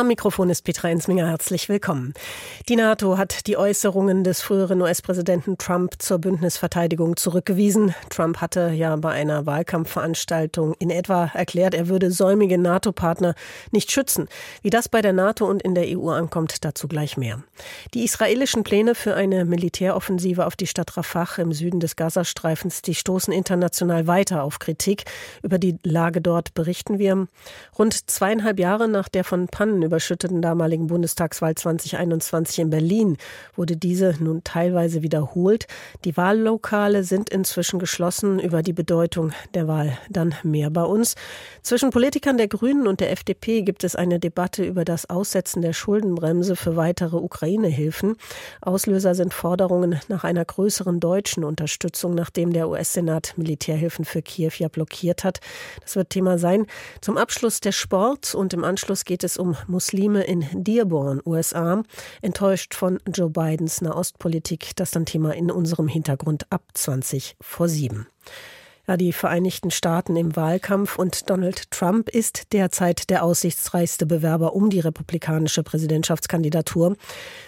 Am Mikrofon ist Petra Ensminger. Herzlich willkommen. Die NATO hat die Äußerungen des früheren US-Präsidenten Trump zur Bündnisverteidigung zurückgewiesen. Trump hatte ja bei einer Wahlkampfveranstaltung in etwa erklärt, er würde säumige NATO-Partner nicht schützen. Wie das bei der NATO und in der EU ankommt, dazu gleich mehr. Die israelischen Pläne für eine Militäroffensive auf die Stadt Rafah im Süden des Gazastreifens, die stoßen international weiter auf Kritik. Über die Lage dort berichten wir. Rund zweieinhalb Jahre nach der von Pannen überschütteten damaligen Bundestagswahl 2021 in Berlin wurde diese nun teilweise wiederholt. Die Wahllokale sind inzwischen geschlossen. Über die Bedeutung der Wahl dann mehr bei uns. Zwischen Politikern der Grünen und der FDP gibt es eine Debatte über das Aussetzen der Schuldenbremse für weitere Ukraine-Hilfen. Auslöser sind Forderungen nach einer größeren deutschen Unterstützung, nachdem der US-Senat Militärhilfen für Kiew ja blockiert hat. Das wird Thema sein. Zum Abschluss der Sport und im Anschluss geht es um Muslime in Dearborn, USA, enttäuscht von Joe Bidens Nahostpolitik. Das dann Thema in unserem Hintergrund ab 20 vor 7 ja, die Vereinigten Staaten im Wahlkampf und Donald Trump ist derzeit der aussichtsreichste Bewerber um die republikanische Präsidentschaftskandidatur.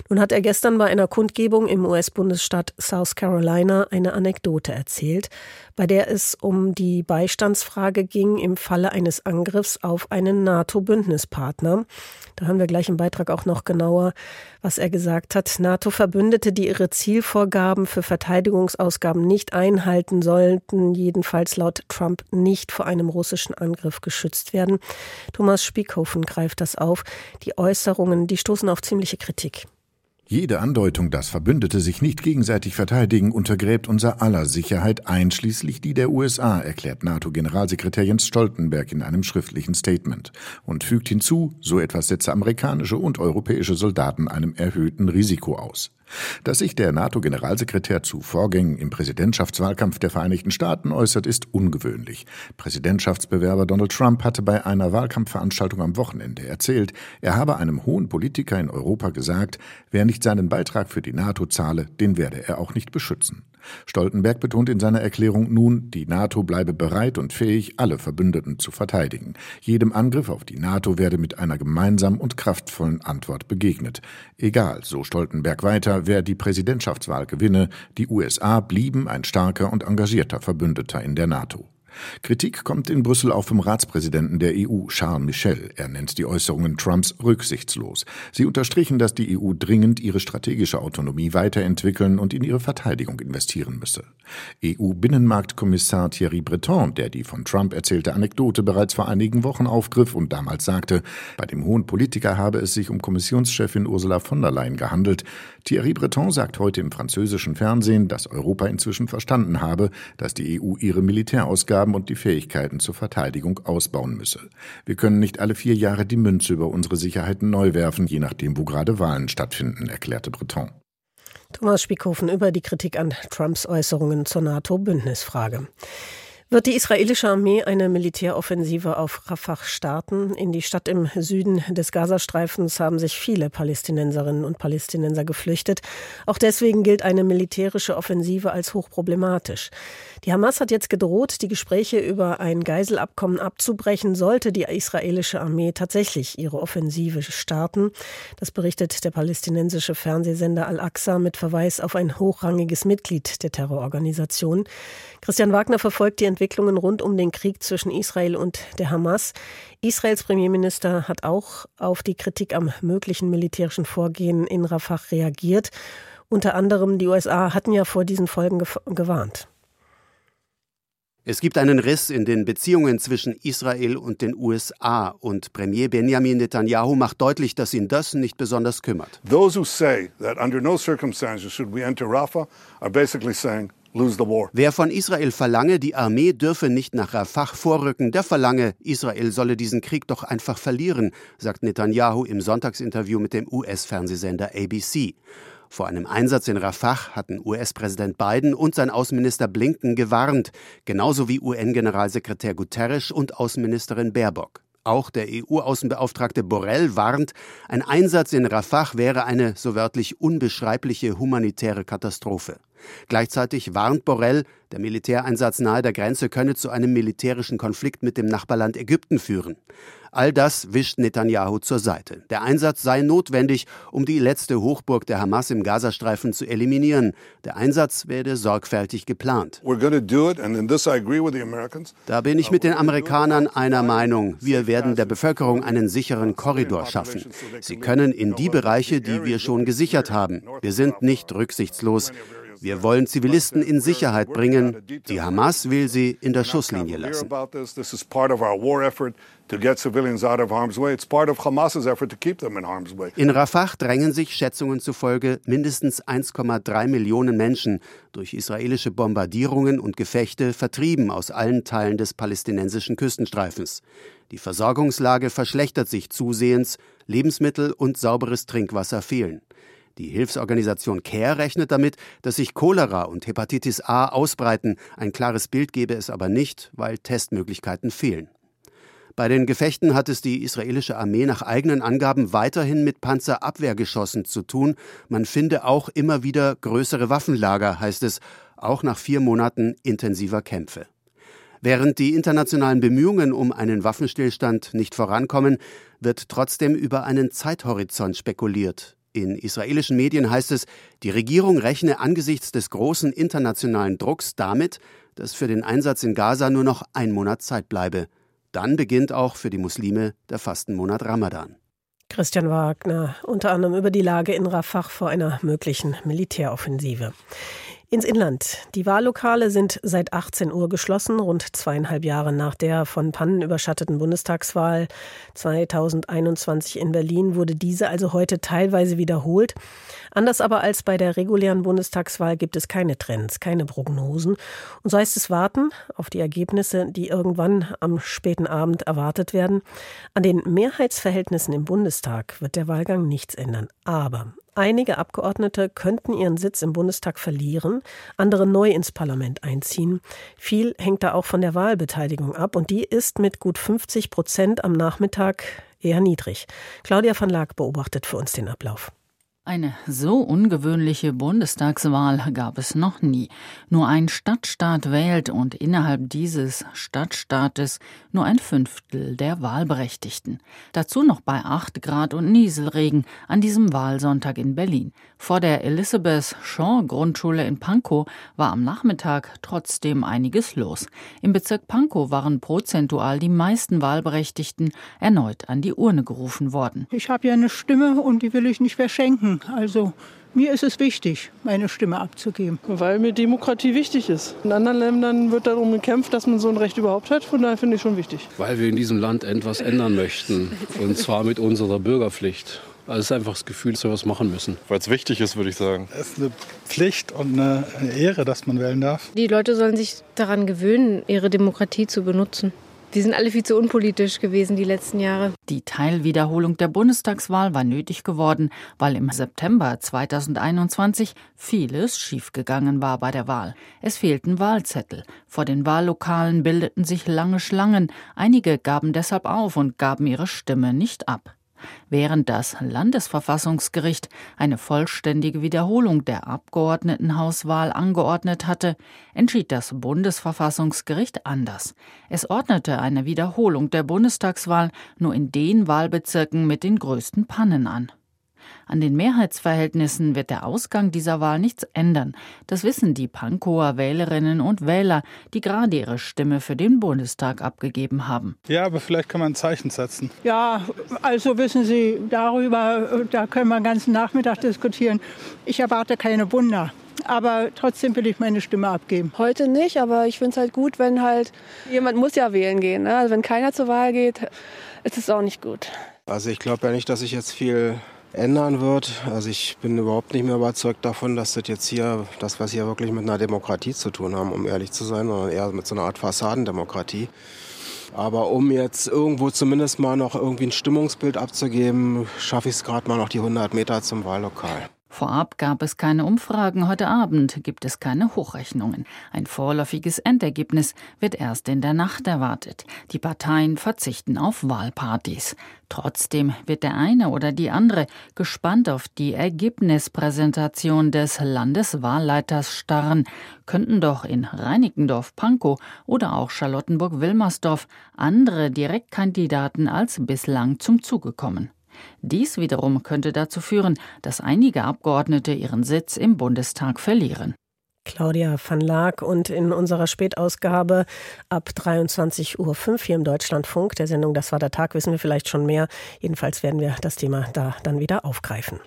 Nun hat er gestern bei einer Kundgebung im US-Bundesstaat South Carolina eine Anekdote erzählt, bei der es um die Beistandsfrage ging im Falle eines Angriffs auf einen NATO-Bündnispartner. Da hören wir gleich im Beitrag auch noch genauer, was er gesagt hat. NATO-Verbündete, die ihre Zielvorgaben für Verteidigungsausgaben nicht einhalten sollten, jedenfalls laut Trump nicht vor einem russischen Angriff geschützt werden. Thomas Spiekhofen greift das auf. Die Äußerungen, die stoßen auf ziemliche Kritik. Jede Andeutung, dass Verbündete sich nicht gegenseitig verteidigen, untergräbt unser aller Sicherheit, einschließlich die der USA, erklärt NATO-Generalsekretär Jens Stoltenberg in einem schriftlichen Statement und fügt hinzu, so etwas setze amerikanische und europäische Soldaten einem erhöhten Risiko aus. Dass sich der NATO-Generalsekretär zu Vorgängen im Präsidentschaftswahlkampf der Vereinigten Staaten äußert, ist ungewöhnlich. Präsidentschaftsbewerber Donald Trump hatte bei einer Wahlkampfveranstaltung am Wochenende erzählt, er habe einem hohen Politiker in Europa gesagt, wer nicht seinen Beitrag für die NATO zahle, den werde er auch nicht beschützen. Stoltenberg betont in seiner Erklärung nun, die NATO bleibe bereit und fähig, alle Verbündeten zu verteidigen. Jedem Angriff auf die NATO werde mit einer gemeinsamen und kraftvollen Antwort begegnet. Egal, so Stoltenberg weiter, wer die Präsidentschaftswahl gewinne, die USA blieben ein starker und engagierter Verbündeter in der NATO. Kritik kommt in Brüssel auch vom Ratspräsidenten der EU, Charles Michel. Er nennt die Äußerungen Trumps rücksichtslos. Sie unterstrichen, dass die EU dringend ihre strategische Autonomie weiterentwickeln und in ihre Verteidigung investieren müsse. EU-Binnenmarktkommissar Thierry Breton, der die von Trump erzählte Anekdote bereits vor einigen Wochen aufgriff und damals sagte, bei dem hohen Politiker habe es sich um Kommissionschefin Ursula von der Leyen gehandelt. Thierry Breton sagt heute im französischen Fernsehen, dass Europa inzwischen verstanden habe, dass die EU ihre Militärausgaben und die Fähigkeiten zur Verteidigung ausbauen müsse. Wir können nicht alle vier Jahre die Münze über unsere Sicherheiten neu werfen, je nachdem, wo gerade Wahlen stattfinden, erklärte Breton. Thomas Spiekhofen über die Kritik an Trumps Äußerungen zur NATO-Bündnisfrage. Wird die israelische Armee eine Militäroffensive auf Rafah starten? In die Stadt im Süden des Gazastreifens haben sich viele Palästinenserinnen und Palästinenser geflüchtet. Auch deswegen gilt eine militärische Offensive als hochproblematisch. Die Hamas hat jetzt gedroht, die Gespräche über ein Geiselabkommen abzubrechen, sollte die israelische Armee tatsächlich ihre Offensive starten. Das berichtet der palästinensische Fernsehsender Al-Aqsa mit Verweis auf ein hochrangiges Mitglied der Terrororganisation. Christian Wagner verfolgt die Entwicklungen rund um den Krieg zwischen Israel und der Hamas. Israels Premierminister hat auch auf die Kritik am möglichen militärischen Vorgehen in Rafah reagiert. Unter anderem die USA hatten ja vor diesen Folgen gewarnt. Es gibt einen Riss in den Beziehungen zwischen Israel und den USA und Premier Benjamin Netanyahu macht deutlich, dass ihn das nicht besonders kümmert. Those who say that under no circumstances should we enter Rafah are basically saying Wer von Israel verlange, die Armee dürfe nicht nach Rafah vorrücken, der verlange, Israel solle diesen Krieg doch einfach verlieren, sagt Netanyahu im Sonntagsinterview mit dem US-Fernsehsender ABC. Vor einem Einsatz in Rafah hatten US-Präsident Biden und sein Außenminister Blinken gewarnt, genauso wie UN-Generalsekretär Guterres und Außenministerin Baerbock. Auch der EU-Außenbeauftragte Borrell warnt, ein Einsatz in Rafah wäre eine so wörtlich unbeschreibliche humanitäre Katastrophe. Gleichzeitig warnt Borrell, der Militäreinsatz nahe der Grenze könne zu einem militärischen Konflikt mit dem Nachbarland Ägypten führen. All das wischt Netanyahu zur Seite. Der Einsatz sei notwendig, um die letzte Hochburg der Hamas im Gazastreifen zu eliminieren. Der Einsatz werde sorgfältig geplant. Da bin ich mit den Amerikanern einer Meinung. Wir werden der Bevölkerung einen sicheren Korridor schaffen. Sie können in die Bereiche, die wir schon gesichert haben. Wir sind nicht rücksichtslos. Wir wollen Zivilisten in Sicherheit bringen. Die Hamas will sie in der Schusslinie lassen. In Rafah drängen sich Schätzungen zufolge mindestens 1,3 Millionen Menschen durch israelische Bombardierungen und Gefechte vertrieben aus allen Teilen des palästinensischen Küstenstreifens. Die Versorgungslage verschlechtert sich zusehends, Lebensmittel und sauberes Trinkwasser fehlen. Die Hilfsorganisation CARE rechnet damit, dass sich Cholera und Hepatitis A ausbreiten. Ein klares Bild gebe es aber nicht, weil Testmöglichkeiten fehlen. Bei den Gefechten hat es die israelische Armee nach eigenen Angaben weiterhin mit Panzerabwehrgeschossen zu tun. Man finde auch immer wieder größere Waffenlager, heißt es, auch nach vier Monaten intensiver Kämpfe. Während die internationalen Bemühungen um einen Waffenstillstand nicht vorankommen, wird trotzdem über einen Zeithorizont spekuliert. In israelischen Medien heißt es, die Regierung rechne angesichts des großen internationalen Drucks damit, dass für den Einsatz in Gaza nur noch ein Monat Zeit bleibe. Dann beginnt auch für die Muslime der Fastenmonat Ramadan. Christian Wagner, unter anderem über die Lage in Rafah vor einer möglichen Militäroffensive. Ins Inland. Die Wahllokale sind seit 18 Uhr geschlossen, rund zweieinhalb Jahre nach der von Pannen überschatteten Bundestagswahl 2021 in Berlin wurde diese also heute teilweise wiederholt. Anders aber als bei der regulären Bundestagswahl gibt es keine Trends, keine Prognosen. Und so heißt es warten auf die Ergebnisse, die irgendwann am späten Abend erwartet werden. An den Mehrheitsverhältnissen im Bundestag wird der Wahlgang nichts ändern. Aber Einige Abgeordnete könnten ihren Sitz im Bundestag verlieren, andere neu ins Parlament einziehen. Viel hängt da auch von der Wahlbeteiligung ab und die ist mit gut 50 Prozent am Nachmittag eher niedrig. Claudia van Laak beobachtet für uns den Ablauf. Eine so ungewöhnliche Bundestagswahl gab es noch nie. Nur ein Stadtstaat wählt und innerhalb dieses Stadtstaates nur ein Fünftel der Wahlberechtigten. Dazu noch bei 8 Grad und Nieselregen an diesem Wahlsonntag in Berlin. Vor der Elizabeth Shaw Grundschule in Pankow war am Nachmittag trotzdem einiges los. Im Bezirk Pankow waren prozentual die meisten Wahlberechtigten erneut an die Urne gerufen worden. Ich habe ja eine Stimme und die will ich nicht verschenken. Also mir ist es wichtig, meine Stimme abzugeben. Weil mir Demokratie wichtig ist. In anderen Ländern wird darum gekämpft, dass man so ein Recht überhaupt hat. Von daher finde ich schon wichtig. Weil wir in diesem Land etwas ändern möchten. Und zwar mit unserer Bürgerpflicht. Also es ist einfach das Gefühl, dass wir was machen müssen. Weil es wichtig ist, würde ich sagen. Es ist eine Pflicht und eine Ehre, dass man wählen darf. Die Leute sollen sich daran gewöhnen, ihre Demokratie zu benutzen. Die sind alle viel zu unpolitisch gewesen die letzten Jahre. Die Teilwiederholung der Bundestagswahl war nötig geworden, weil im September 2021 vieles schiefgegangen war bei der Wahl. Es fehlten Wahlzettel. Vor den Wahllokalen bildeten sich lange Schlangen. Einige gaben deshalb auf und gaben ihre Stimme nicht ab. Während das Landesverfassungsgericht eine vollständige Wiederholung der Abgeordnetenhauswahl angeordnet hatte, entschied das Bundesverfassungsgericht anders. Es ordnete eine Wiederholung der Bundestagswahl nur in den Wahlbezirken mit den größten Pannen an. An den Mehrheitsverhältnissen wird der Ausgang dieser Wahl nichts ändern. Das wissen die Pankower Wählerinnen und Wähler, die gerade ihre Stimme für den Bundestag abgegeben haben. Ja, aber vielleicht kann man ein Zeichen setzen. Ja, also wissen Sie, darüber, da können wir den ganzen Nachmittag diskutieren. Ich erwarte keine Wunder. Aber trotzdem will ich meine Stimme abgeben. Heute nicht, aber ich finde es halt gut, wenn halt jemand muss ja wählen gehen. Ne? Also wenn keiner zur Wahl geht, ist es auch nicht gut. Also ich glaube ja nicht, dass ich jetzt viel ändern wird. Also ich bin überhaupt nicht mehr überzeugt davon, dass das jetzt hier, das was hier wirklich mit einer Demokratie zu tun haben, um ehrlich zu sein, sondern eher mit so einer Art Fassadendemokratie. Aber um jetzt irgendwo zumindest mal noch irgendwie ein Stimmungsbild abzugeben, schaffe ich es gerade mal noch die 100 Meter zum Wahllokal. Vorab gab es keine Umfragen, heute Abend gibt es keine Hochrechnungen. Ein vorläufiges Endergebnis wird erst in der Nacht erwartet. Die Parteien verzichten auf Wahlpartys. Trotzdem wird der eine oder die andere gespannt auf die Ergebnispräsentation des Landeswahlleiters starren. Könnten doch in Reinickendorf-Pankow oder auch Charlottenburg-Wilmersdorf andere Direktkandidaten als bislang zum Zuge kommen. Dies wiederum könnte dazu führen, dass einige Abgeordnete ihren Sitz im Bundestag verlieren. Claudia van Laak und in unserer Spätausgabe ab 23.05 Uhr hier im Deutschlandfunk, der Sendung Das war der Tag, wissen wir vielleicht schon mehr. Jedenfalls werden wir das Thema da dann wieder aufgreifen.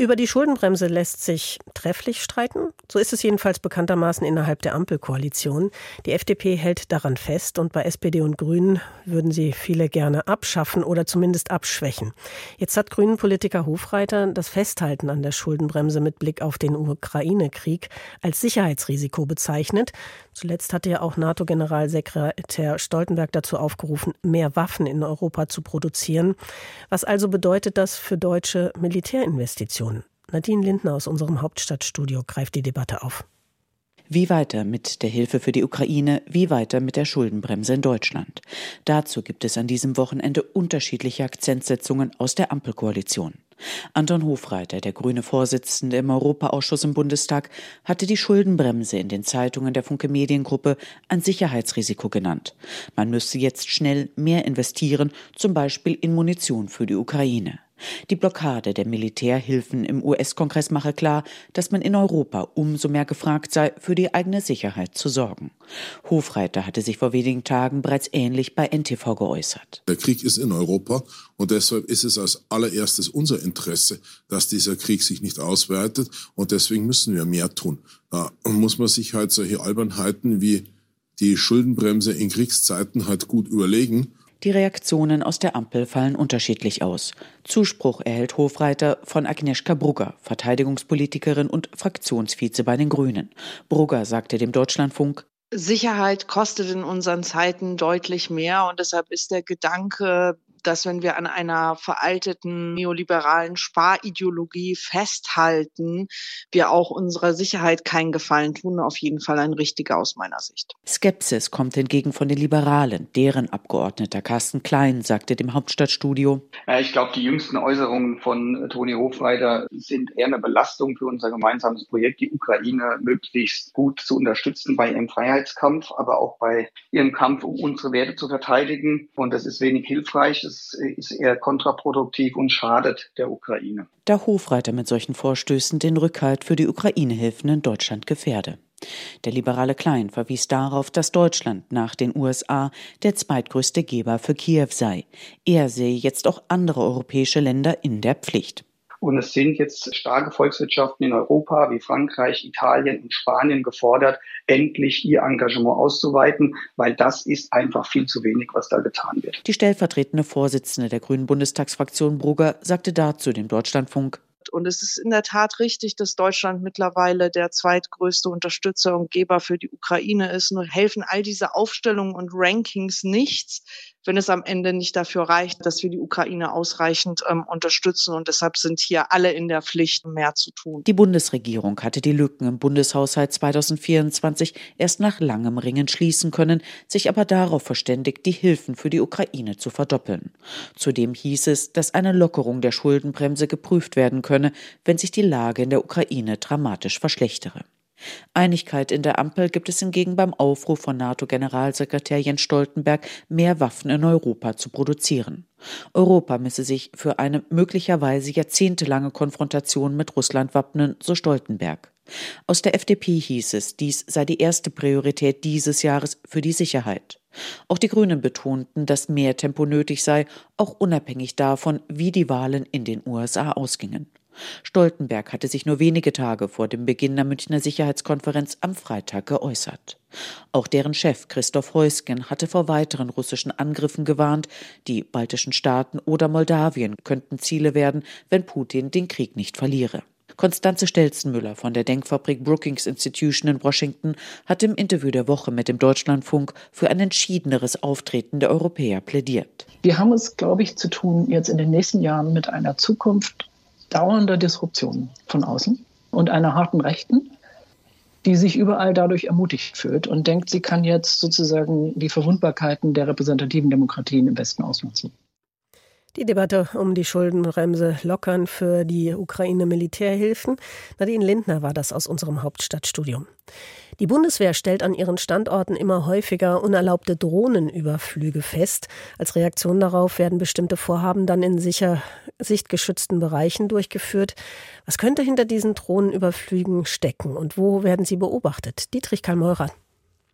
Über die Schuldenbremse lässt sich trefflich streiten. So ist es jedenfalls bekanntermaßen innerhalb der Ampelkoalition. Die FDP hält daran fest und bei SPD und Grünen würden sie viele gerne abschaffen oder zumindest abschwächen. Jetzt hat Grünen-Politiker Hofreiter das Festhalten an der Schuldenbremse mit Blick auf den Ukraine-Krieg als Sicherheitsrisiko bezeichnet. Zuletzt hatte ja auch NATO-Generalsekretär Stoltenberg dazu aufgerufen, mehr Waffen in Europa zu produzieren. Was also bedeutet das für deutsche Militärinvestitionen? Nadine Lindner aus unserem Hauptstadtstudio greift die Debatte auf. Wie weiter mit der Hilfe für die Ukraine, wie weiter mit der Schuldenbremse in Deutschland? Dazu gibt es an diesem Wochenende unterschiedliche Akzentsetzungen aus der Ampelkoalition. Anton Hofreiter, der grüne Vorsitzende im Europaausschuss im Bundestag, hatte die Schuldenbremse in den Zeitungen der Funke Mediengruppe ein Sicherheitsrisiko genannt. Man müsste jetzt schnell mehr investieren, zum Beispiel in Munition für die Ukraine. Die Blockade der Militärhilfen im US-Kongress mache klar, dass man in Europa umso mehr gefragt sei, für die eigene Sicherheit zu sorgen. Hofreiter hatte sich vor wenigen Tagen bereits ähnlich bei NTV geäußert. Der Krieg ist in Europa und deshalb ist es als allererstes unser Interesse, dass dieser Krieg sich nicht ausweitet und deswegen müssen wir mehr tun. Da muss man sich halt solche Albernheiten wie die Schuldenbremse in Kriegszeiten halt gut überlegen die Reaktionen aus der Ampel fallen unterschiedlich aus. Zuspruch erhält Hofreiter von Agnieszka Brugger, Verteidigungspolitikerin und Fraktionsvize bei den Grünen. Brugger sagte dem Deutschlandfunk, Sicherheit kostet in unseren Zeiten deutlich mehr und deshalb ist der Gedanke, dass wenn wir an einer veralteten neoliberalen Sparideologie festhalten, wir auch unserer Sicherheit keinen Gefallen tun. Auf jeden Fall ein richtiger aus meiner Sicht. Skepsis kommt hingegen von den Liberalen. Deren Abgeordneter Carsten Klein sagte dem Hauptstadtstudio. Ich glaube, die jüngsten Äußerungen von Toni Hofreiter sind eher eine Belastung für unser gemeinsames Projekt, die Ukraine möglichst gut zu unterstützen bei ihrem Freiheitskampf, aber auch bei ihrem Kampf, um unsere Werte zu verteidigen. Und das ist wenig hilfreich das ist eher kontraproduktiv und schadet der Ukraine. Da Hofreiter mit solchen Vorstößen den Rückhalt für die Ukraine-Hilfen in Deutschland gefährde. Der liberale Klein verwies darauf, dass Deutschland nach den USA der zweitgrößte Geber für Kiew sei. Er sehe jetzt auch andere europäische Länder in der Pflicht. Und es sind jetzt starke Volkswirtschaften in Europa wie Frankreich, Italien und Spanien gefordert, endlich ihr Engagement auszuweiten, weil das ist einfach viel zu wenig, was da getan wird. Die stellvertretende Vorsitzende der Grünen Bundestagsfraktion Brugger sagte dazu dem Deutschlandfunk, und es ist in der Tat richtig, dass Deutschland mittlerweile der zweitgrößte Unterstützer und Geber für die Ukraine ist. Nur helfen all diese Aufstellungen und Rankings nichts, wenn es am Ende nicht dafür reicht, dass wir die Ukraine ausreichend ähm, unterstützen. Und deshalb sind hier alle in der Pflicht, mehr zu tun. Die Bundesregierung hatte die Lücken im Bundeshaushalt 2024 erst nach langem Ringen schließen können, sich aber darauf verständigt, die Hilfen für die Ukraine zu verdoppeln. Zudem hieß es, dass eine Lockerung der Schuldenbremse geprüft werden könne, wenn sich die Lage in der Ukraine dramatisch verschlechtere. Einigkeit in der Ampel gibt es hingegen beim Aufruf von NATO-Generalsekretär Jens Stoltenberg, mehr Waffen in Europa zu produzieren. Europa müsse sich für eine möglicherweise jahrzehntelange Konfrontation mit Russland wappnen, so Stoltenberg. Aus der FDP hieß es, dies sei die erste Priorität dieses Jahres für die Sicherheit. Auch die Grünen betonten, dass mehr Tempo nötig sei, auch unabhängig davon, wie die Wahlen in den USA ausgingen. Stoltenberg hatte sich nur wenige Tage vor dem Beginn der Münchner Sicherheitskonferenz am Freitag geäußert. Auch deren Chef Christoph Heusgen hatte vor weiteren russischen Angriffen gewarnt. Die baltischen Staaten oder Moldawien könnten Ziele werden, wenn Putin den Krieg nicht verliere. Konstanze Stelzenmüller von der Denkfabrik Brookings Institution in Washington hat im Interview der Woche mit dem Deutschlandfunk für ein entschiedeneres Auftreten der Europäer plädiert. Wir haben es, glaube ich, zu tun jetzt in den nächsten Jahren mit einer Zukunft dauernder Disruption von außen und einer harten Rechten, die sich überall dadurch ermutigt fühlt und denkt, sie kann jetzt sozusagen die Verwundbarkeiten der repräsentativen Demokratien im Westen ausnutzen. Die Debatte um die Schuldenbremse lockern für die Ukraine-Militärhilfen. Nadine Lindner war das aus unserem Hauptstadtstudium. Die Bundeswehr stellt an ihren Standorten immer häufiger unerlaubte Drohnenüberflüge fest. Als Reaktion darauf werden bestimmte Vorhaben dann in sicher sichtgeschützten Bereichen durchgeführt. Was könnte hinter diesen Drohnenüberflügen stecken und wo werden sie beobachtet? Dietrich Kalmeurer.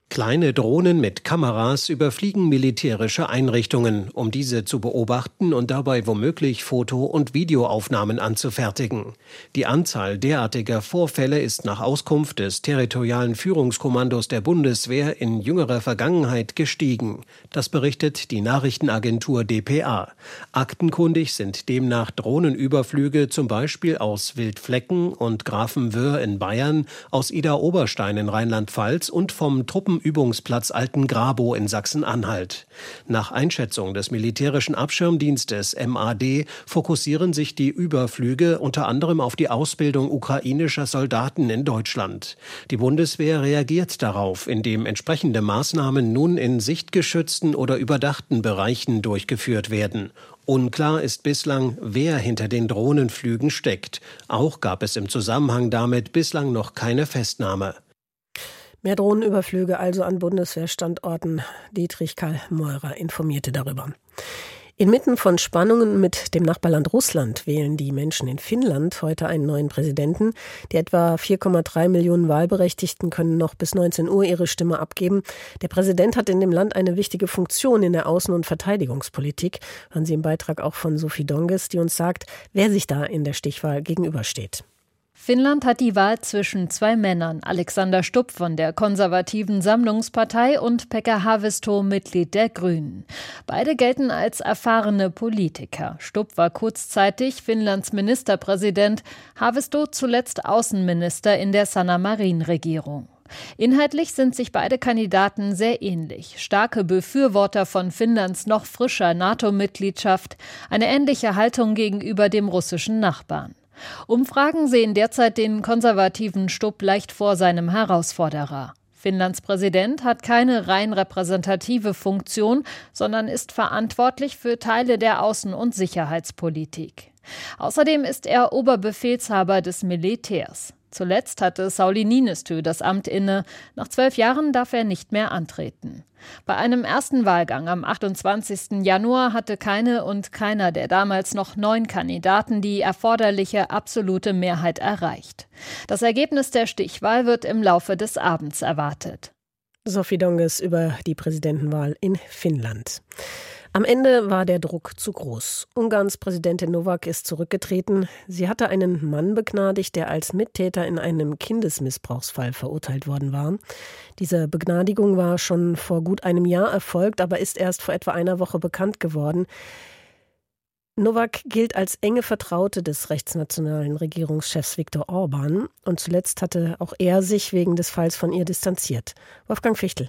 Kleine Drohnen mit Kameras überfliegen militärische Einrichtungen, um diese zu beobachten und dabei womöglich Foto- und Videoaufnahmen anzufertigen. Die Anzahl derartiger Vorfälle ist nach Auskunft des territorialen Führungskommandos der Bundeswehr in jüngerer Vergangenheit gestiegen. Das berichtet die Nachrichtenagentur dpa. Aktenkundig sind demnach Drohnenüberflüge zum Beispiel aus Wildflecken und Grafenwöhr in Bayern, aus Ida-Oberstein in Rheinland-Pfalz und vom Truppen Truppenübungsplatz Altengrabow in Sachsen-Anhalt. Nach Einschätzung des militärischen Abschirmdienstes MAD fokussieren sich die Überflüge unter anderem auf die Ausbildung ukrainischer Soldaten in Deutschland. Die Bundeswehr reagiert darauf, indem entsprechende Maßnahmen nun in sichtgeschützten oder überdachten Bereichen durchgeführt werden. Unklar ist bislang, wer hinter den Drohnenflügen steckt. Auch gab es im Zusammenhang damit bislang noch keine Festnahme. Mehr Drohnenüberflüge also an Bundeswehrstandorten. Dietrich Karl Meurer informierte darüber. Inmitten von Spannungen mit dem Nachbarland Russland wählen die Menschen in Finnland heute einen neuen Präsidenten. Die etwa 4,3 Millionen Wahlberechtigten können noch bis 19 Uhr ihre Stimme abgeben. Der Präsident hat in dem Land eine wichtige Funktion in der Außen- und Verteidigungspolitik. Hören Sie im Beitrag auch von Sophie Donges, die uns sagt, wer sich da in der Stichwahl gegenübersteht. Finnland hat die Wahl zwischen zwei Männern, Alexander Stubb von der konservativen Sammlungspartei und Pekka Haavisto, Mitglied der Grünen. Beide gelten als erfahrene Politiker. Stubb war kurzzeitig Finnlands Ministerpräsident, Haavisto zuletzt Außenminister in der Sanna Marin-Regierung. Inhaltlich sind sich beide Kandidaten sehr ähnlich. Starke Befürworter von Finnlands noch frischer NATO-Mitgliedschaft, eine ähnliche Haltung gegenüber dem russischen Nachbarn. Umfragen sehen derzeit den konservativen Stubb leicht vor seinem Herausforderer. Finnlands Präsident hat keine rein repräsentative Funktion, sondern ist verantwortlich für Teile der Außen- und Sicherheitspolitik. Außerdem ist er Oberbefehlshaber des Militärs. Zuletzt hatte Sauli Niinistö das Amt inne. Nach zwölf Jahren darf er nicht mehr antreten. Bei einem ersten Wahlgang am 28. Januar hatte keine und keiner der damals noch neun Kandidaten die erforderliche absolute Mehrheit erreicht. Das Ergebnis der Stichwahl wird im Laufe des Abends erwartet. Sophie Donges über die Präsidentenwahl in Finnland. Am Ende war der Druck zu groß. Ungarns Präsidentin Novak ist zurückgetreten. Sie hatte einen Mann begnadigt, der als Mittäter in einem Kindesmissbrauchsfall verurteilt worden war. Diese Begnadigung war schon vor gut einem Jahr erfolgt, aber ist erst vor etwa einer Woche bekannt geworden. Novak gilt als enge Vertraute des rechtsnationalen Regierungschefs Viktor Orban und zuletzt hatte auch er sich wegen des Falls von ihr distanziert. Wolfgang Fichtel.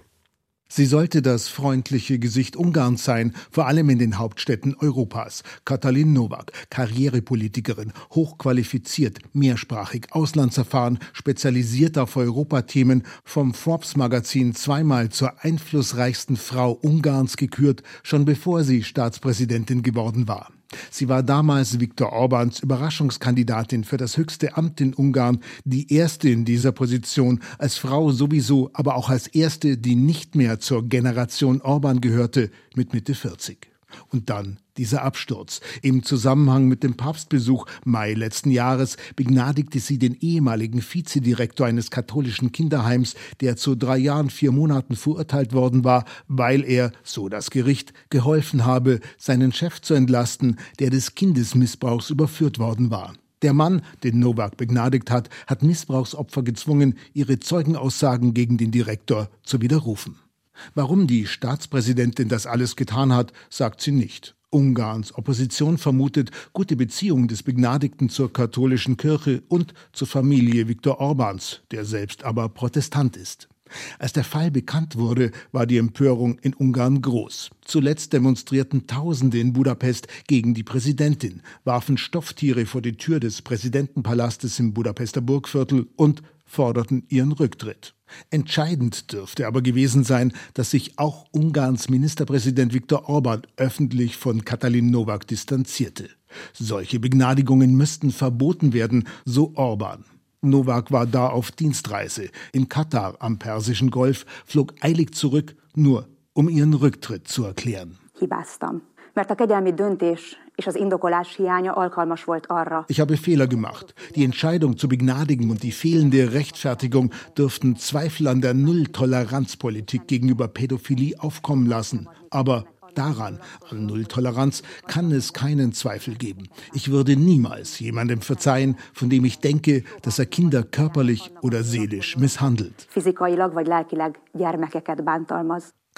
Sie sollte das freundliche Gesicht Ungarns sein, vor allem in den Hauptstädten Europas. Katalin Nowak, Karrierepolitikerin, hochqualifiziert, mehrsprachig, Auslandserfahren, spezialisiert auf Europathemen, vom Forbes-Magazin zweimal zur einflussreichsten Frau Ungarns gekürt, schon bevor sie Staatspräsidentin geworden war. Sie war damals Viktor Orbans Überraschungskandidatin für das höchste Amt in Ungarn, die erste in dieser Position, als Frau sowieso, aber auch als erste, die nicht mehr zur Generation Orban gehörte, mit Mitte 40. Und dann dieser Absturz. Im Zusammenhang mit dem Papstbesuch Mai letzten Jahres begnadigte sie den ehemaligen Vizedirektor eines katholischen Kinderheims, der zu drei Jahren, vier Monaten verurteilt worden war, weil er, so das Gericht, geholfen habe, seinen Chef zu entlasten, der des Kindesmissbrauchs überführt worden war. Der Mann, den Novak begnadigt hat, hat Missbrauchsopfer gezwungen, ihre Zeugenaussagen gegen den Direktor zu widerrufen. Warum die Staatspräsidentin das alles getan hat, sagt sie nicht. Ungarns Opposition vermutet gute Beziehungen des Begnadigten zur katholischen Kirche und zur Familie Viktor Orbans, der selbst aber Protestant ist. Als der Fall bekannt wurde, war die Empörung in Ungarn groß. Zuletzt demonstrierten Tausende in Budapest gegen die Präsidentin, warfen Stofftiere vor die Tür des Präsidentenpalastes im Budapester Burgviertel und forderten ihren Rücktritt. Entscheidend dürfte aber gewesen sein, dass sich auch Ungarns Ministerpräsident Viktor Orban öffentlich von Katalin Nowak distanzierte. Solche Begnadigungen müssten verboten werden, so Orban. Nowak war da auf Dienstreise. In Katar am Persischen Golf flog eilig zurück, nur um ihren Rücktritt zu erklären. Ich habe Fehler gemacht. Die Entscheidung zu begnadigen und die fehlende Rechtfertigung dürften Zweifel an der Nulltoleranzpolitik gegenüber Pädophilie aufkommen lassen. Aber Daran, an Nulltoleranz, kann es keinen Zweifel geben. Ich würde niemals jemandem verzeihen, von dem ich denke, dass er Kinder körperlich oder seelisch misshandelt.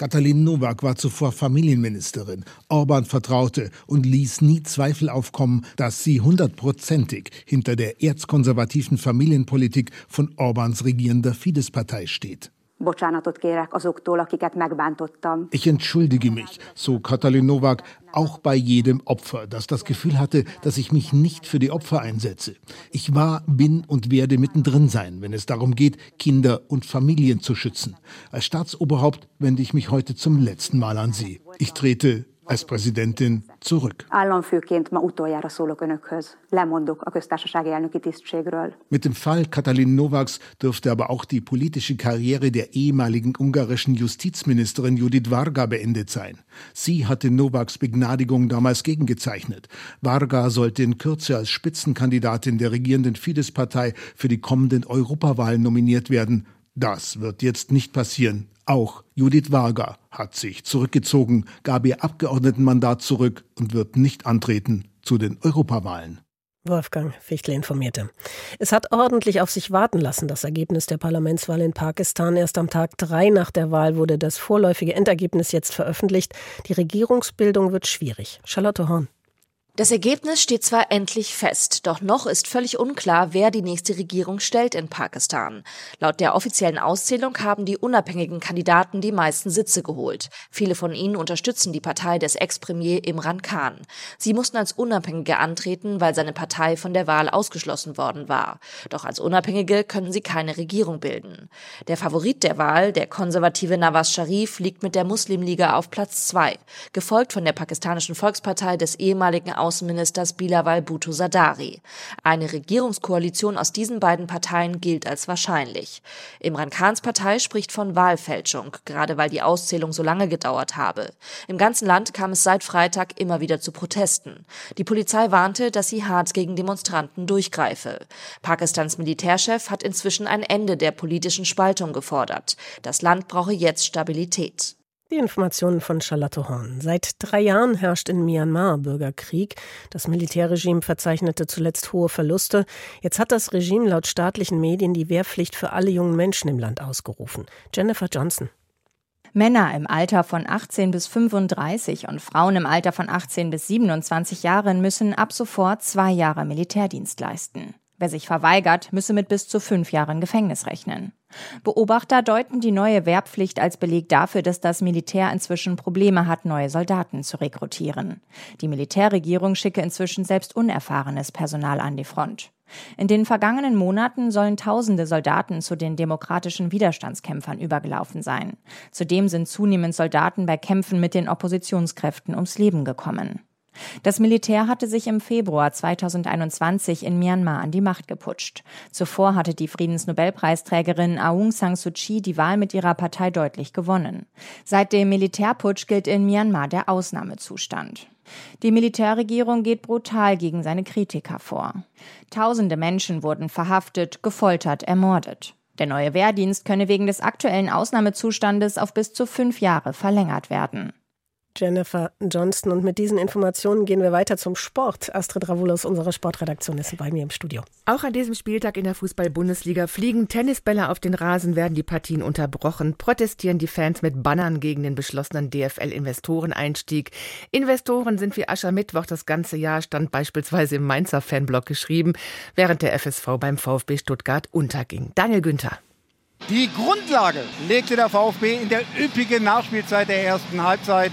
Katalin Nowak war zuvor Familienministerin. Orban vertraute und ließ nie Zweifel aufkommen, dass sie hundertprozentig hinter der erzkonservativen Familienpolitik von Orbans regierender Fidesz-Partei steht. Bocsánatot kérek azoktól, akiket megbántottam. Ich entschuldige mich, so Katalin Nowak, auch bei jedem Opfer, das das Gefühl hatte, dass ich mich nicht für die Opfer einsetze. Ich war, bin und werde mittendrin sein, wenn es darum geht, Kinder und Familien zu schützen. Als Staatsoberhaupt wende ich mich heute zum letzten Mal an Sie. Ich trete als Präsidentin zurück. Mit dem Fall Katalin Nowaks dürfte aber auch die politische Karriere der ehemaligen ungarischen Justizministerin Judith Varga beendet sein. Sie hatte Nowaks Begnadigung damals gegengezeichnet. Varga sollte in Kürze als Spitzenkandidatin der regierenden Fidesz-Partei für die kommenden Europawahlen nominiert werden. Das wird jetzt nicht passieren. Auch Judith Varga hat sich zurückgezogen, gab ihr Abgeordnetenmandat zurück und wird nicht antreten zu den Europawahlen. Wolfgang Fichtle informierte. Es hat ordentlich auf sich warten lassen, das Ergebnis der Parlamentswahl in Pakistan. Erst am Tag drei nach der Wahl wurde das vorläufige Endergebnis jetzt veröffentlicht. Die Regierungsbildung wird schwierig. Charlotte Horn. Das Ergebnis steht zwar endlich fest, doch noch ist völlig unklar, wer die nächste Regierung stellt in Pakistan. Laut der offiziellen Auszählung haben die unabhängigen Kandidaten die meisten Sitze geholt. Viele von ihnen unterstützen die Partei des Ex-Premier Imran Khan. Sie mussten als Unabhängige antreten, weil seine Partei von der Wahl ausgeschlossen worden war. Doch als Unabhängige können sie keine Regierung bilden. Der Favorit der Wahl, der konservative Nawaz Sharif, liegt mit der Muslimliga auf Platz zwei, gefolgt von der pakistanischen Volkspartei des ehemaligen Außenministers Bilawal Bhutto Sadari. Eine Regierungskoalition aus diesen beiden Parteien gilt als wahrscheinlich. Imran Khans Partei spricht von Wahlfälschung, gerade weil die Auszählung so lange gedauert habe. Im ganzen Land kam es seit Freitag immer wieder zu Protesten. Die Polizei warnte, dass sie hart gegen Demonstranten durchgreife. Pakistans Militärchef hat inzwischen ein Ende der politischen Spaltung gefordert. Das Land brauche jetzt Stabilität. Die Informationen von Charlotte Horn. Seit drei Jahren herrscht in Myanmar Bürgerkrieg. Das Militärregime verzeichnete zuletzt hohe Verluste. Jetzt hat das Regime laut staatlichen Medien die Wehrpflicht für alle jungen Menschen im Land ausgerufen. Jennifer Johnson. Männer im Alter von 18 bis 35 und Frauen im Alter von 18 bis 27 Jahren müssen ab sofort zwei Jahre Militärdienst leisten. Wer sich verweigert, müsse mit bis zu fünf Jahren Gefängnis rechnen. Beobachter deuten die neue Wehrpflicht als Beleg dafür, dass das Militär inzwischen Probleme hat, neue Soldaten zu rekrutieren. Die Militärregierung schicke inzwischen selbst unerfahrenes Personal an die Front. In den vergangenen Monaten sollen tausende Soldaten zu den demokratischen Widerstandskämpfern übergelaufen sein. Zudem sind zunehmend Soldaten bei Kämpfen mit den Oppositionskräften ums Leben gekommen. Das Militär hatte sich im Februar 2021 in Myanmar an die Macht geputscht. Zuvor hatte die Friedensnobelpreisträgerin Aung San Suu Kyi die Wahl mit ihrer Partei deutlich gewonnen. Seit dem Militärputsch gilt in Myanmar der Ausnahmezustand. Die Militärregierung geht brutal gegen seine Kritiker vor. Tausende Menschen wurden verhaftet, gefoltert, ermordet. Der neue Wehrdienst könne wegen des aktuellen Ausnahmezustandes auf bis zu fünf Jahre verlängert werden. Jennifer Johnston. Und mit diesen Informationen gehen wir weiter zum Sport. Astrid Ravul aus unserer Sportredaktion ist bei mir im Studio. Auch an diesem Spieltag in der Fußball-Bundesliga fliegen Tennisbälle auf den Rasen, werden die Partien unterbrochen, protestieren die Fans mit Bannern gegen den beschlossenen DFL-Investoreneinstieg. Investoren sind wie Aschermittwoch das ganze Jahr, stand beispielsweise im Mainzer Fanblog geschrieben, während der FSV beim VfB Stuttgart unterging. Daniel Günther. Die Grundlage legte der VfB in der üppigen Nachspielzeit der ersten Halbzeit.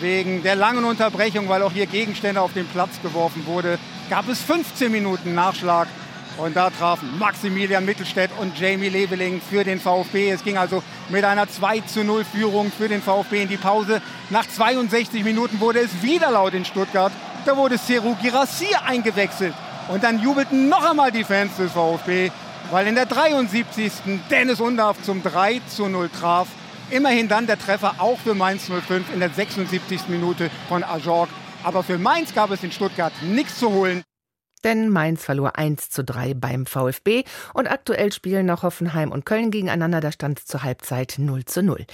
Wegen der langen Unterbrechung, weil auch hier Gegenstände auf den Platz geworfen wurde, gab es 15 Minuten Nachschlag. Und da trafen Maximilian Mittelstädt und Jamie Leveling für den VfB. Es ging also mit einer 2 zu 0 Führung für den VfB in die Pause. Nach 62 Minuten wurde es wieder laut in Stuttgart. Da wurde Seru Girassi eingewechselt. Und dann jubelten noch einmal die Fans des VfB, weil in der 73. Dennis Undarf zum 3 zu 0 traf. Immerhin dann der Treffer auch für Mainz 05 in der 76. Minute von Ajorg. Aber für Mainz gab es in Stuttgart nichts zu holen. Denn Mainz verlor 1 zu 3 beim VfB und aktuell spielen noch Hoffenheim und Köln gegeneinander. Da stand zur Halbzeit 0 zu 0.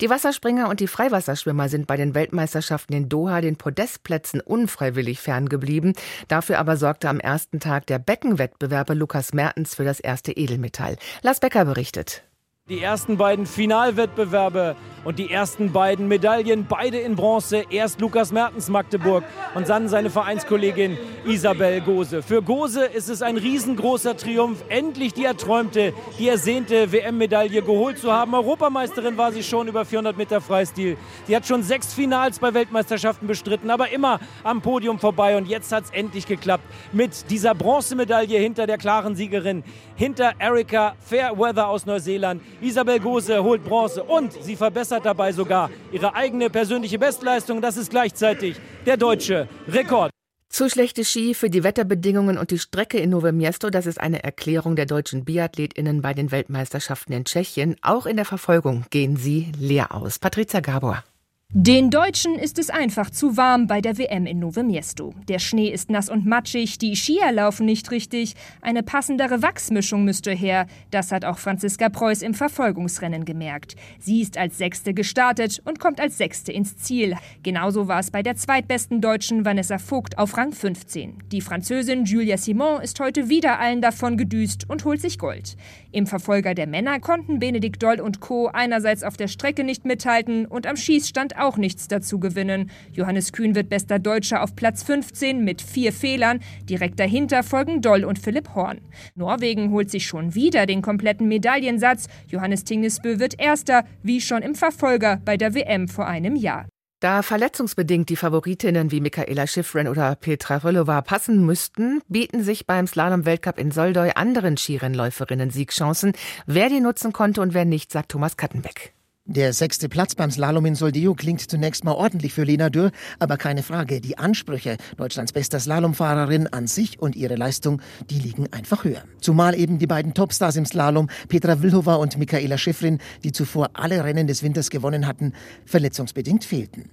Die Wasserspringer und die Freiwasserschwimmer sind bei den Weltmeisterschaften in Doha den Podestplätzen unfreiwillig ferngeblieben. Dafür aber sorgte am ersten Tag der Beckenwettbewerber Lukas Mertens für das erste Edelmetall. Lars Becker berichtet. Die ersten beiden Finalwettbewerbe und die ersten beiden Medaillen, beide in Bronze. Erst Lukas Mertens Magdeburg und dann seine Vereinskollegin Isabel Gose. Für Gose ist es ein riesengroßer Triumph, endlich die erträumte, die ersehnte WM-Medaille geholt zu haben. Europameisterin war sie schon über 400 Meter Freistil. Sie hat schon sechs Finals bei Weltmeisterschaften bestritten, aber immer am Podium vorbei. Und jetzt hat es endlich geklappt mit dieser Bronzemedaille hinter der klaren Siegerin, hinter Erika Fairweather aus Neuseeland. Isabel Gose holt Bronze und sie verbessert dabei sogar ihre eigene persönliche Bestleistung. Das ist gleichzeitig der deutsche Rekord. Zu schlechte Ski für die Wetterbedingungen und die Strecke in Nove Miesto, das ist eine Erklärung der deutschen BiathletInnen bei den Weltmeisterschaften in Tschechien. Auch in der Verfolgung gehen sie leer aus. Patricia Gabor. Den Deutschen ist es einfach zu warm bei der WM in Nove Miesto. Der Schnee ist nass und matschig, die Skier laufen nicht richtig, eine passendere Wachsmischung müsste her. Das hat auch Franziska Preuß im Verfolgungsrennen gemerkt. Sie ist als Sechste gestartet und kommt als Sechste ins Ziel. Genauso war es bei der zweitbesten Deutschen Vanessa Vogt auf Rang 15. Die Französin Julia Simon ist heute wieder allen davon gedüst und holt sich Gold. Im Verfolger der Männer konnten Benedikt Doll und Co. einerseits auf der Strecke nicht mithalten und am Schießstand auch nichts dazu gewinnen. Johannes Kühn wird bester Deutscher auf Platz 15 mit vier Fehlern. Direkt dahinter folgen Doll und Philipp Horn. Norwegen holt sich schon wieder den kompletten Medaillensatz. Johannes Tingesbö wird erster, wie schon im Verfolger bei der WM vor einem Jahr. Da verletzungsbedingt die Favoritinnen wie Michaela Schifrin oder Petra Rylova passen müssten, bieten sich beim Slalom-Weltcup in Soldeu anderen Skirennläuferinnen Siegchancen. Wer die nutzen konnte und wer nicht, sagt Thomas Kattenbeck. Der sechste Platz beim Slalom in Soldeo klingt zunächst mal ordentlich für Lena Dürr, aber keine Frage, die Ansprüche Deutschlands bester Slalomfahrerin an sich und ihre Leistung, die liegen einfach höher. Zumal eben die beiden Topstars im Slalom, Petra Wilhova und Michaela Schifrin, die zuvor alle Rennen des Winters gewonnen hatten, verletzungsbedingt fehlten.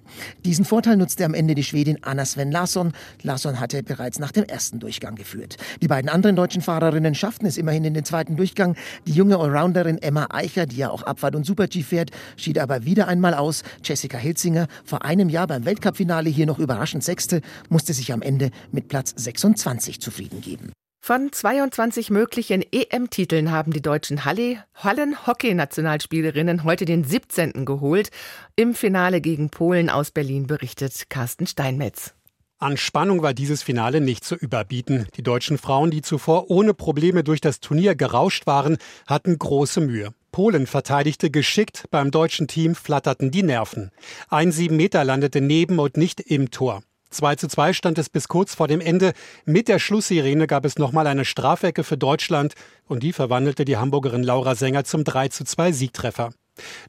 Diesen Vorteil nutzte am Ende die Schwedin Anna Sven Larsson. Larsson hatte bereits nach dem ersten Durchgang geführt. Die beiden anderen deutschen Fahrerinnen schafften es immerhin in den zweiten Durchgang. Die junge Allrounderin Emma Eicher, die ja auch Abfahrt und Super-G fährt, schied aber wieder einmal aus. Jessica Hilzinger, vor einem Jahr beim Weltcup-Finale hier noch überraschend Sechste, musste sich am Ende mit Platz 26 zufrieden geben. Von 22 möglichen EM-Titeln haben die deutschen Halle, Hallen-Hockey-Nationalspielerinnen heute den 17. geholt. Im Finale gegen Polen aus Berlin berichtet Carsten Steinmetz. An Spannung war dieses Finale nicht zu überbieten. Die deutschen Frauen, die zuvor ohne Probleme durch das Turnier gerauscht waren, hatten große Mühe. Polen verteidigte geschickt, beim deutschen Team flatterten die Nerven. Ein sieben Meter landete neben und nicht im Tor. 2 zu 2 stand es bis kurz vor dem Ende. Mit der Schlusssirene gab es nochmal eine Strafecke für Deutschland und die verwandelte die Hamburgerin Laura Sänger zum 3 zu 2 Siegtreffer.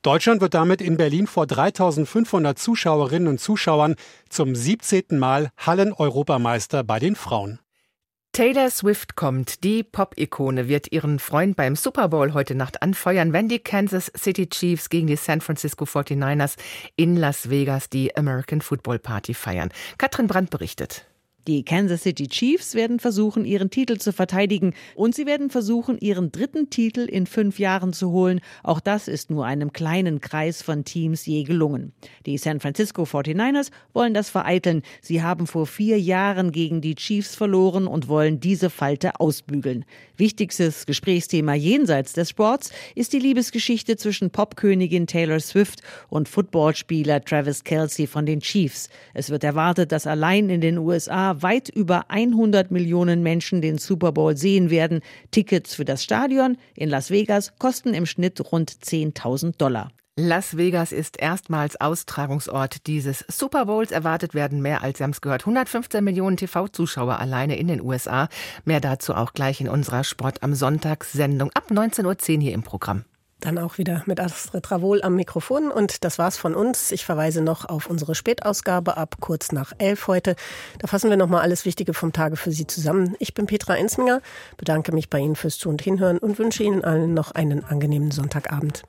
Deutschland wird damit in Berlin vor 3500 Zuschauerinnen und Zuschauern zum 17. Mal Hallen-Europameister bei den Frauen. Taylor Swift kommt. Die Pop-Ikone wird ihren Freund beim Super Bowl heute Nacht anfeuern, wenn die Kansas City Chiefs gegen die San Francisco 49ers in Las Vegas die American Football Party feiern. Katrin Brandt berichtet. Die Kansas City Chiefs werden versuchen, ihren Titel zu verteidigen und sie werden versuchen, ihren dritten Titel in fünf Jahren zu holen. Auch das ist nur einem kleinen Kreis von Teams je gelungen. Die San Francisco 49ers wollen das vereiteln. Sie haben vor vier Jahren gegen die Chiefs verloren und wollen diese Falte ausbügeln. Wichtigstes Gesprächsthema jenseits des Sports ist die Liebesgeschichte zwischen Popkönigin Taylor Swift und Footballspieler Travis Kelsey von den Chiefs. Es wird erwartet, dass allein in den USA Weit über 100 Millionen Menschen den Super Bowl sehen werden. Tickets für das Stadion in Las Vegas kosten im Schnitt rund 10.000 Dollar. Las Vegas ist erstmals Austragungsort dieses Super Bowls. Erwartet werden mehr als, Sie haben es gehört, 115 Millionen TV-Zuschauer alleine in den USA. Mehr dazu auch gleich in unserer Sport am Sonntagssendung ab 19.10 Uhr hier im Programm. Dann auch wieder mit Astrid Travol am Mikrofon. Und das war's von uns. Ich verweise noch auf unsere Spätausgabe ab kurz nach elf heute. Da fassen wir nochmal alles Wichtige vom Tage für Sie zusammen. Ich bin Petra Ensminger, bedanke mich bei Ihnen fürs Zu- und Hinhören und wünsche Ihnen allen noch einen angenehmen Sonntagabend.